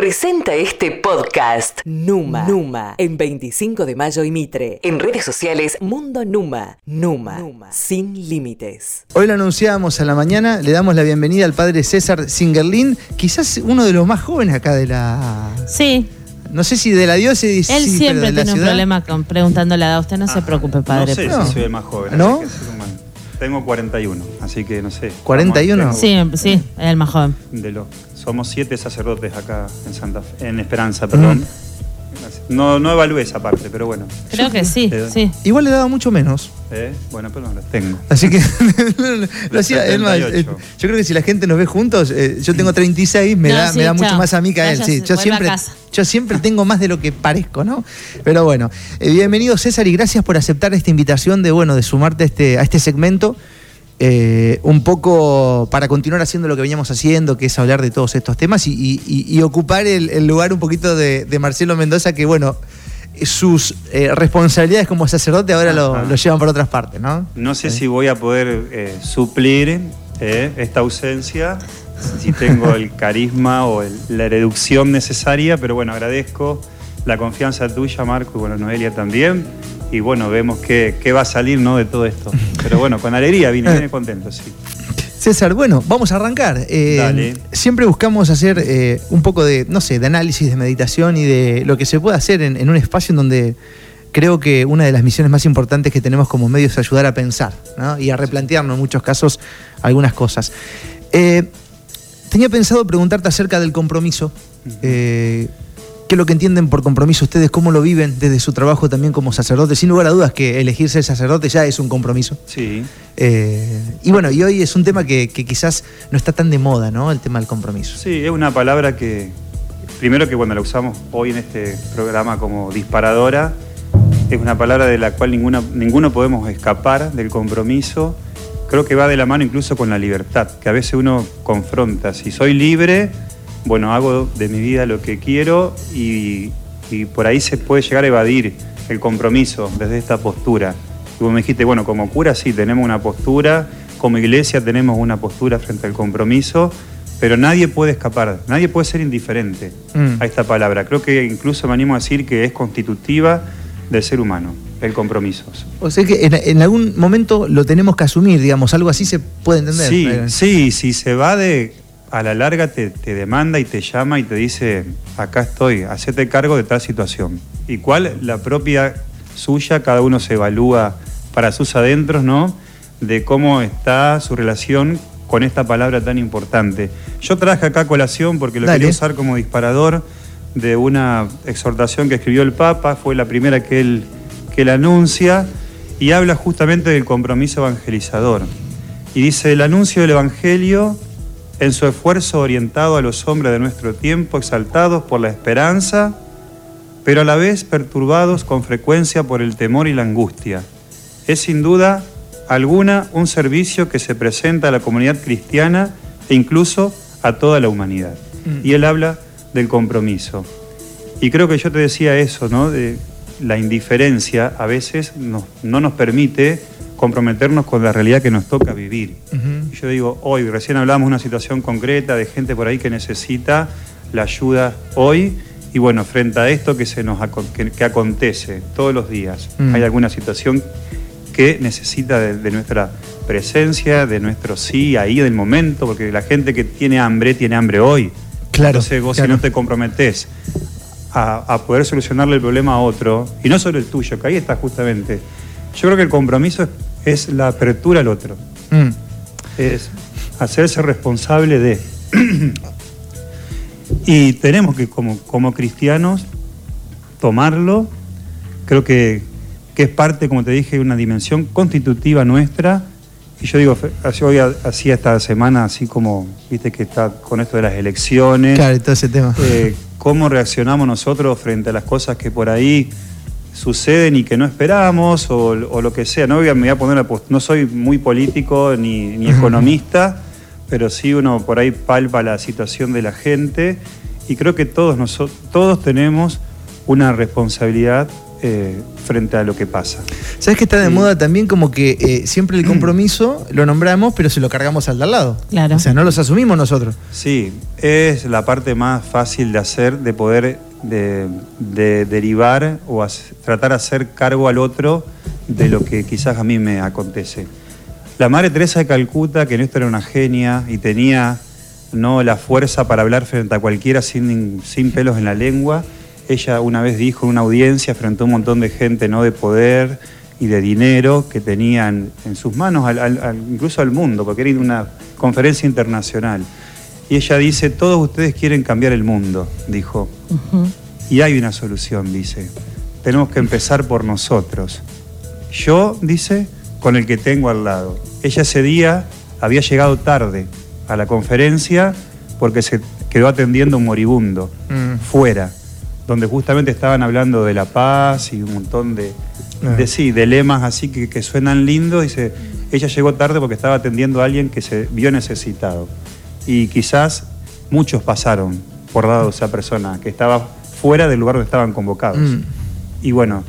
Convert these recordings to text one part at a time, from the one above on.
presenta este podcast Numa. Numa. En 25 de mayo y Mitre. En redes sociales Mundo Numa. Numa. Sin límites. Hoy lo anunciamos a la mañana, le damos la bienvenida al padre César Singerlin, quizás uno de los más jóvenes acá de la... Sí, No sé si de la diócesis. él sí, pero siempre de la tiene un problema con preguntando la edad. Usted no se preocupe, padre. No sé No. si soy el más joven. ¿No? Tengo 41, así que no sé. 41. Vamos, Sí, sí, es el más joven. De los, somos siete sacerdotes acá en Santa Fe- en Esperanza, perdón. No, no evalué esa parte, pero bueno. Creo que sí, Eh, sí. Igual le daba mucho menos. Eh, Bueno, pero no las tengo. Así que lo hacía. es más, eh, 78. yo creo que si la gente nos ve juntos, eh, yo tengo 36, me No, da, sí, me da mucho más a mí que a él. Sí, yo siempre, yo siempre tengo más de lo que parezco, ¿no? Pero bueno, eh, bienvenido César y gracias por aceptar esta invitación de bueno de sumarte a este, a este segmento. Eh, un poco para continuar haciendo lo que veníamos haciendo, que es hablar de todos estos temas y, y- y- y ocupar el, el lugar un poquito de, de Marcelo Mendoza, que bueno, sus eh, responsabilidades como sacerdote ahora lo, llevan por otras partes, ¿no? No sé si voy a poder eh, suplir esta ausencia, si tengo el carisma o el- la reducción necesaria, pero bueno, agradezco la confianza tuya, Marco, y bueno, Noelia también. Y bueno, vemos qué, qué va a salir ¿no? de todo esto. Pero bueno, con alegría vine, vine contento, sí. César, bueno, vamos a arrancar. Eh, Dale. Siempre buscamos hacer eh, un poco de, no sé, de análisis, de meditación y de lo que se puede hacer en, en un espacio en donde creo que una de las misiones más importantes que tenemos como medios es ayudar a pensar ¿no? y a replantearnos en muchos casos algunas cosas. Eh, tenía pensado preguntarte acerca del compromiso. Eh, ¿Qué es lo que entienden por compromiso ustedes? ¿Cómo lo viven desde su trabajo también como sacerdote? Sin lugar a dudas que elegir ser sacerdote ya es un compromiso. Sí, Eh, y bueno, y hoy es un tema que, que quizás no está tan de moda, ¿no? El tema del compromiso. sí, es una palabra que, primero que cuando la usamos hoy en este programa como disparadora, es una palabra de la cual ninguna, ninguno podemos escapar del compromiso. Creo que va de la mano incluso con la libertad, que a veces uno confronta. Si soy libre, bueno, hago de mi vida lo que quiero y, y por ahí se puede llegar a evadir el compromiso desde esta postura. Y vos me dijiste, bueno, como cura sí tenemos una postura, como iglesia tenemos una postura frente al compromiso, pero nadie puede escapar, nadie puede ser indiferente Mm. a esta palabra. Creo que incluso me animo a decir que es constitutiva del ser humano, el compromiso. O sea que en, en algún momento lo tenemos que asumir, digamos, algo así se puede entender. Sí, Eh, sí, si se va de. A la larga te, te demanda y te llama y te dice: Acá estoy, hacete cargo de tal situación. Y cuál la propia suya, cada uno se evalúa para sus adentros, ¿no? De cómo está su relación con esta palabra tan importante. Yo traje acá colación porque lo Dale. quería usar como disparador de una exhortación que escribió el Papa, fue la primera que él, que él anuncia, y habla justamente del compromiso evangelizador. Y dice, el anuncio del Evangelio, en su esfuerzo orientado a los hombres de nuestro tiempo, exaltados por la esperanza, pero a la vez perturbados con frecuencia por el temor y la angustia. Es sin duda alguna un servicio que se presenta a la comunidad cristiana e incluso a toda la humanidad. Mm. Y él habla del compromiso. Y creo que yo te decía eso, ¿no? De la indiferencia a veces no nos permite comprometernos con la realidad que nos toca vivir. Ujú. Yo digo, hoy, recién hablamos de una situación concreta de gente por ahí que necesita la ayuda hoy. Y bueno, frente a esto que, se nos, que, que acontece todos los días, Mm. hay alguna situación que necesita de, de nuestra presencia, de nuestro sí, ahí del momento, porque la gente que tiene hambre, tiene hambre hoy. Claro. Entonces vos claro. si no te comprometés a, a poder solucionarle el problema a otro, y no solo el tuyo, que ahí está justamente. Yo creo que el compromiso es, es la apertura al otro Mm. Es hacerse responsable de. y tenemos que, como, como cristianos, tomarlo. Creo que, que es parte, como te dije, de una dimensión constitutiva nuestra. Y yo digo, hoy ha- hacía esta semana, así como, viste que está con esto de las elecciones, Claro, todo ese tema. eh, cómo reaccionamos nosotros frente a las cosas que por ahí suceden y que no esperamos o, o lo que sea. No, voy a, me voy a poner a no soy muy político ni, economista, pero sí uno por ahí palpa la situación de la gente y creo que todos, noso- todos tenemos una responsabilidad eh, frente a lo que pasa. ¿Sabes que está de Sí. moda también como que eh, siempre el compromiso lo nombramos, pero se lo cargamos al de al lado? Claro. O sea, no los asumimos nosotros. Sí, es la parte más fácil de hacer, de poder de, de derivar o tratar de hacer cargo al otro de lo que quizás a mí me acontece. La Madre Teresa de Calcuta, que esto era una genia y tenía no la fuerza para hablar frente a cualquiera sin, sin pelos en la lengua, ella una vez dijo en una audiencia frente a un montón de gente no de poder y de dinero que tenían en sus manos, al- al- incluso al mundo, porque era una conferencia internacional. Y ella dice, todos ustedes quieren cambiar el mundo, dijo. Y hay una solución, dice. Tenemos que empezar por nosotros. Yo, dice, con el que tengo al lado. Ella ese día había llegado tarde a la conferencia porque se quedó atendiendo a un moribundo, Mm. fuera, donde justamente estaban hablando de la paz y un montón de, Ah. de, sí, de lemas así que, que suenan lindos. Dice, ella llegó tarde porque estaba atendiendo a alguien que se vio necesitado. Y quizás muchos pasaron por lado de esa persona que estaba fuera del lugar donde estaban convocados. Mm. Y bueno,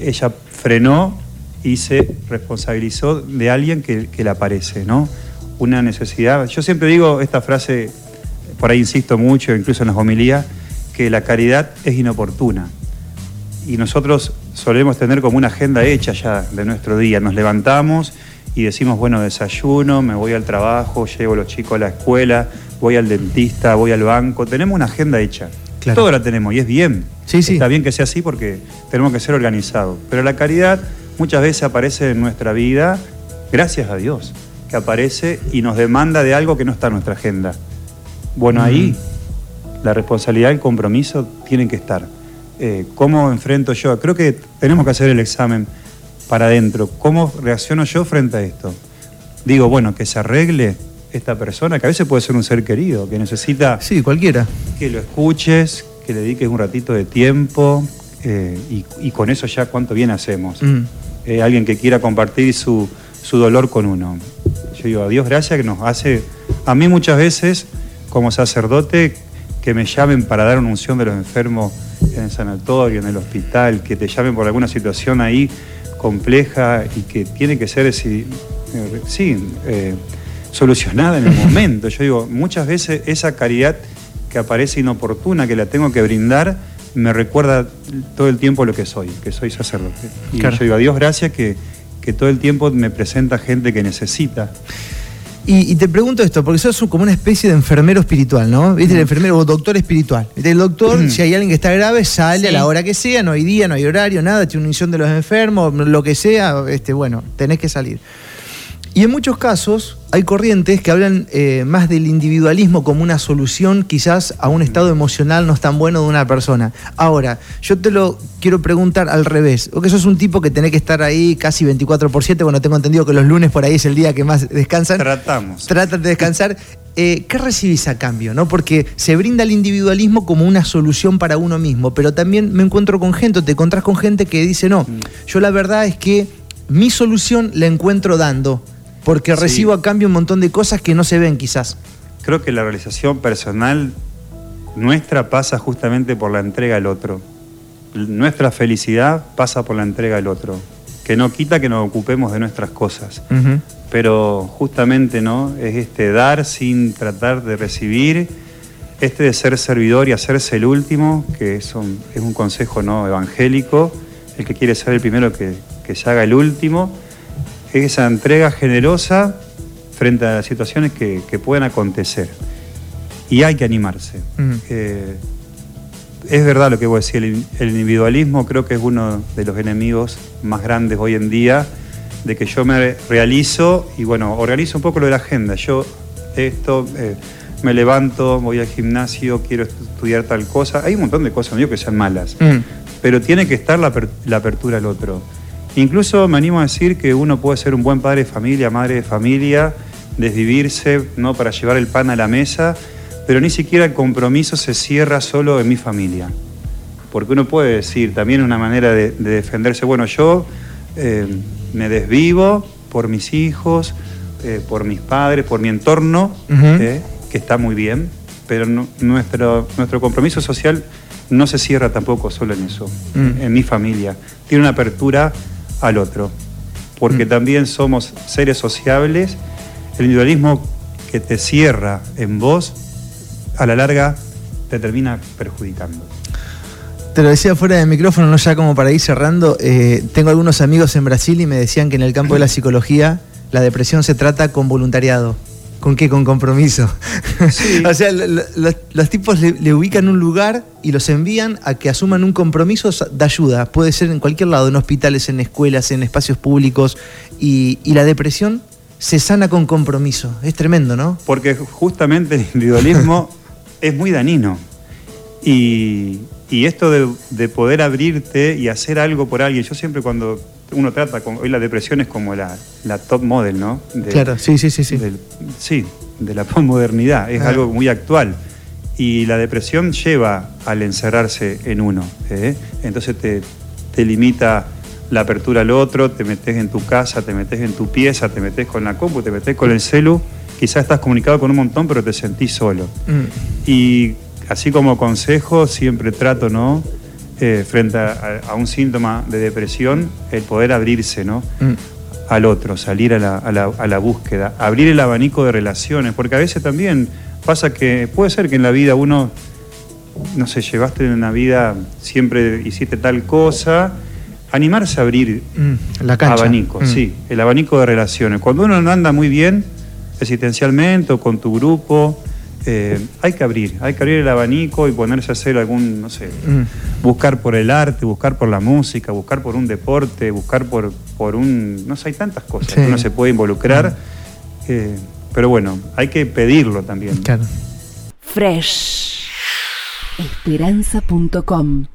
ella frenó y se responsabilizó de alguien que, que le aparece, ¿no? Una necesidad. Yo siempre digo esta frase, por ahí insisto mucho, incluso en las homilías, que la caridad es inoportuna. Y nosotros solemos tener como una agenda hecha ya de nuestro día. Nos levantamos y decimos, bueno, desayuno, me voy al trabajo, llevo a los chicos a la escuela, voy al dentista, voy al banco. Tenemos una agenda hecha. Claro. Todo la tenemos y es bien. Sí, sí. Está bien que sea así porque tenemos que ser organizados. Pero la caridad muchas veces aparece en nuestra vida, gracias a Dios, que aparece y nos demanda de algo que no está en nuestra agenda. Bueno, ahí la responsabilidad y el compromiso tienen que estar. Eh, ¿Cómo enfrento yo? Creo que tenemos que hacer el examen para adentro. ¿Cómo reacciono yo frente a esto? Digo, bueno, que se arregle esta persona, que a veces puede ser un ser querido, que necesita Sí, cualquiera. que lo escuches, que le dediques un ratito de tiempo eh, y, y con eso ya cuánto bien hacemos. Mm. Eh, alguien que quiera compartir su, su dolor con uno. Yo digo, a Dios gracias que nos hace, a mí muchas veces como sacerdote, que me llamen para dar una unción de los enfermos en el sanatorio, en el hospital, que te llamen por alguna situación ahí compleja y que tiene que ser sí, eh, sí, eh, solucionada en el momento. Yo digo, muchas veces esa caridad que aparece inoportuna, que la tengo que brindar, me recuerda todo el tiempo lo que soy, que soy sacerdote. Y Claro. yo digo, a Dios gracias que, que todo el tiempo me presenta gente que necesita. Y, y te pregunto esto, porque sos como una especie de enfermero espiritual, ¿no? ¿Viste? El enfermero o doctor espiritual. ¿Viste? El doctor, si hay alguien que está grave, sale a la hora que sea, no hay día, no hay horario, nada, tiene una unción de los enfermos, lo que sea, este, bueno, tenés que salir. Y en muchos casos hay corrientes que hablan eh, más del individualismo como una solución quizás a un estado emocional no tan bueno de una persona. Ahora, yo te lo quiero preguntar al revés. O que sos un tipo que tenés que estar ahí casi 24 por 7, bueno, tengo entendido que los lunes por ahí es el día que más descansan. Tratamos. Tratan de descansar. Eh, ¿Qué recibís a cambio? ¿no? Porque se brinda el individualismo como una solución para uno mismo, pero también me encuentro con gente, te encontrás con gente que dice, no, yo la verdad es que mi solución la encuentro dando, porque Sí. recibo a cambio un montón de cosas que no se ven quizás. Creo que la realización personal nuestra pasa justamente por la entrega al otro. Nuestra felicidad pasa por la entrega al otro, que no quita que nos ocupemos de nuestras cosas. pero justamente no es este dar sin tratar de recibir este de ser servidor y hacerse el último que es un, es un consejo no evangélico el que quiere ser el primero que, que se haga el último esa entrega generosa frente a las situaciones que, que pueden acontecer y hay que animarse. Eh, es verdad lo que vos decís, el, el individualismo creo que es uno de los enemigos más grandes hoy en día, de que yo me realizo y bueno, organizo un poco lo de la agenda. Yo esto, eh, me levanto, voy al gimnasio, quiero estudiar tal cosa. Hay un montón de cosas, digo que sean malas, pero tiene que estar la apertura al otro. Incluso me animo a decir que uno puede ser un buen padre de familia, madre de familia, desvivirse ¿no? para llevar el pan a la mesa, pero ni siquiera el compromiso se cierra solo en mi familia. Porque uno puede decir, también una manera de, de defenderse, bueno, yo eh, me desvivo por mis hijos, eh, por mis padres, por mi entorno, eh, que está muy bien, pero no- nuestro, nuestro compromiso social no se cierra tampoco solo en eso, Mm. en mi familia. Tiene una apertura al otro, porque Mm. también somos seres sociables. El individualismo que te cierra en vos, a la larga te termina perjudicando. Te lo decía fuera de micrófono, no ya como para ir cerrando. eh, tengo algunos amigos en Brasil y me decían que en el campo de la psicología la depresión se trata con voluntariado. ¿Con qué? Con compromiso. Sí. o sea, lo- lo- los, tipos le, le ubican un lugar y los envían a que asuman un compromiso de ayuda. Puede ser en cualquier lado, en hospitales, en escuelas, en espacios públicos. Y, y la depresión se sana con compromiso. Es tremendo, ¿no? Porque justamente el individualismo es muy dañino. Y, y esto de, de poder abrirte y hacer algo por alguien, yo siempre cuando uno trata, con, hoy la depresión es como la, la top model, ¿no? De- claro, sí, sí, sí. sí. del- sí, de la posmodernidad, es Ah. algo muy actual. Y la depresión lleva al encerrarse en uno. ¿eh? Entonces te, te limita la apertura al otro, te metes en tu casa, te metes en tu pieza, te metes con la compu, te metes con el celu. Quizás estás comunicado con un montón, pero te sentís solo. Mm. Y así como consejo, siempre trato, ¿no? Eh, frente a, a un síntoma de depresión, el poder abrirse, ¿no? Mm. al otro, salir a la, a la- a la búsqueda, abrir el abanico de relaciones, porque a veces también pasa que puede ser que en la vida uno, no sé, llevaste en una vida, siempre hiciste tal cosa, animarse a abrir Mm. La cancha. abanico, Mm. sí, el abanico de relaciones. Cuando uno no anda muy bien existencialmente o con tu grupo, eh, hay que abrir, hay que abrir el abanico y ponerse a hacer algún, no sé, Mm. buscar por el arte, buscar por la música, buscar por un deporte, buscar por, por un... No sé, hay tantas cosas Sí. que uno se puede involucrar. eh, pero bueno, hay que pedirlo también. Claro. Fresh. Esperanza.com